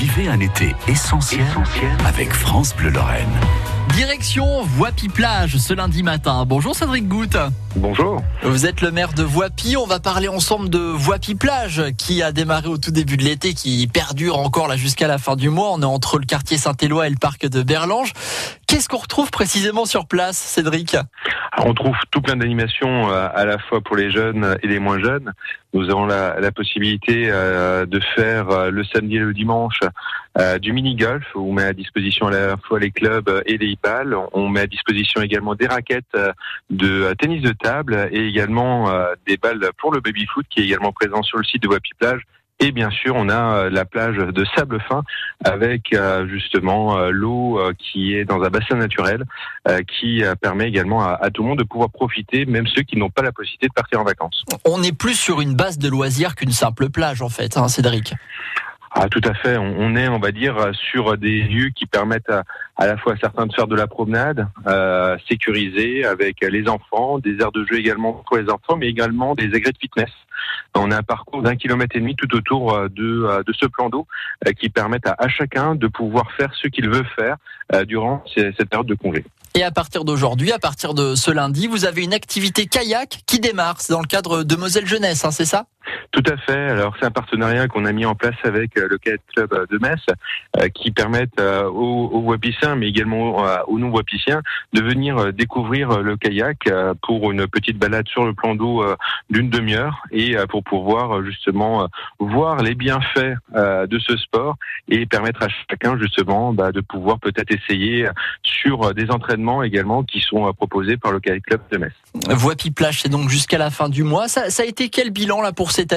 Vivez un été essentiel, avec France Bleu Lorraine. Direction Voipy-Plage ce lundi matin. Bonjour Cédric Goutte. Bonjour. Vous êtes le maire de Voipy. On va parler ensemble de Voipy-Plage qui a démarré au tout début de l'été, qui perdure encore là jusqu'à la fin du mois. On est entre le quartier Saint-Éloi et le parc de Berlange. Qu'est-ce qu'on retrouve précisément sur place, Cédric? On trouve tout plein d'animations euh, à la fois pour les jeunes et les moins jeunes. Nous avons la, possibilité euh, de faire euh, le samedi et le dimanche du mini-golf où on met à disposition à la fois les clubs et les balles. On met à disposition également des raquettes de tennis de table et également des balles pour le baby-foot qui est également présent sur le site de Wapi Plage et bien sûr, on a euh, la plage de sable fin avec euh, justement euh, l'eau qui est dans un bassin naturel qui permet également à, tout le monde de pouvoir profiter, même ceux qui n'ont pas la possibilité de partir en vacances. On est plus sur une base de loisirs qu'une simple plage en fait, hein, Cédric. Ah, tout à fait. On est, on va dire, sur des lieux qui permettent à, à la fois à certains de faire de la promenade euh, sécurisée avec les enfants, des aires de jeu également pour les enfants, mais également des agrès de fitness. On a un parcours d'un kilomètre et demi tout autour euh, de, euh, de ce plan d'eau euh, qui permettent à, à, chacun de pouvoir faire ce qu'il veut faire durant cette période de congé. Et à partir d'aujourd'hui, à partir de ce lundi, vous avez une activité kayak qui démarre. Dans le cadre de Moselle Jeunesse, hein, c'est ça? Tout à fait. Alors c'est un partenariat qu'on a mis en place avec le Kayak Club de Metz, qui permettent aux, aux Wapiciens, mais également aux non-Wapiciens, de venir découvrir le kayak pour une petite balade sur le plan d'eau d'une demi-heure et pour pouvoir justement voir les bienfaits de ce sport et permettre à chacun justement bah, de pouvoir peut-être essayer sur des entraînements également qui sont proposés par le Kayak Club de Metz. Voipy Plage, c'est donc jusqu'à la fin du mois. Ça a été quel bilan là pour cette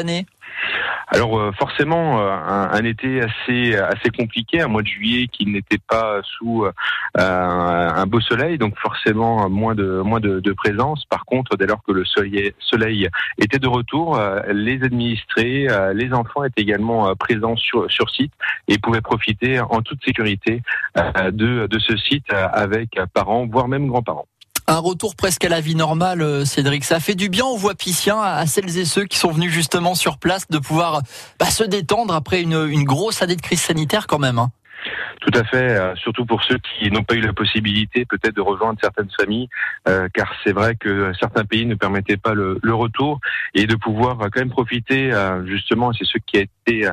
alors euh, forcément euh, un, été assez compliqué, un mois de juillet qui n'était pas sous euh, un beau soleil, donc forcément moins de présence. Par contre, dès lors que le soleil, était de retour, les administrés, les enfants étaient également présents sur sur site et pouvaient profiter en toute sécurité de de ce site avec parents, voire même grands-parents. Un retour presque à la vie normale, euh, Cédric. Ça fait du bien aux Voipiciens, à celles et ceux qui sont venus justement sur place, de pouvoir bah, se détendre après une, grosse année de crise sanitaire quand même. Hein. Tout à fait, euh, surtout pour ceux qui n'ont pas eu la possibilité peut-être de rejoindre certaines familles, euh, car c'est vrai que certains pays ne permettaient pas le, retour et de pouvoir quand même profiter justement, c'est ce qui a été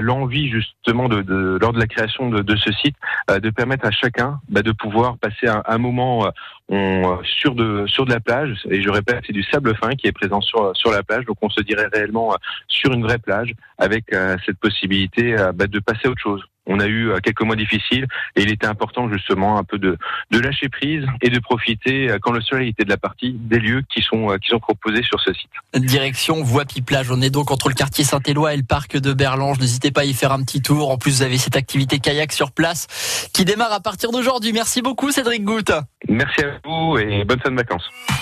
l'envie justement de, lors de la création de, ce site, de permettre à chacun bah, de pouvoir passer un, moment sur de sur de la plage. Et je répète c'est du sable fin qui est présent sur sur la plage. Donc on se dirait réellement sur une vraie plage avec cette possibilité bah, de passer à autre chose on a eu euh, quelques mois difficiles et il était important justement un peu de, de lâcher prise et de profiter euh, quand le soleil était de la partie des lieux qui sont euh, qui sont proposés sur ce site. Direction Voipy Plage, on est donc entre le quartier Saint-Éloi et le parc de Berlange. N'hésitez pas à y faire un petit tour. En plus, vous avez cette activité kayak sur place qui démarre à partir d'aujourd'hui. Merci beaucoup Cédric Goutte. Merci à vous et bonne fin de vacances.